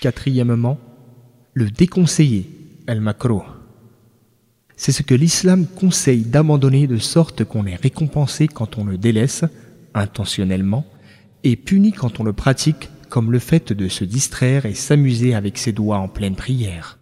Quatrièmement, le déconseiller, el makro. C'est ce que l'islam conseille d'abandonner de sorte qu'on est récompensé quand on le délaisse, intentionnellement, et puni quand on le pratique, comme le fait de se distraire et s'amuser avec ses doigts en pleine prière.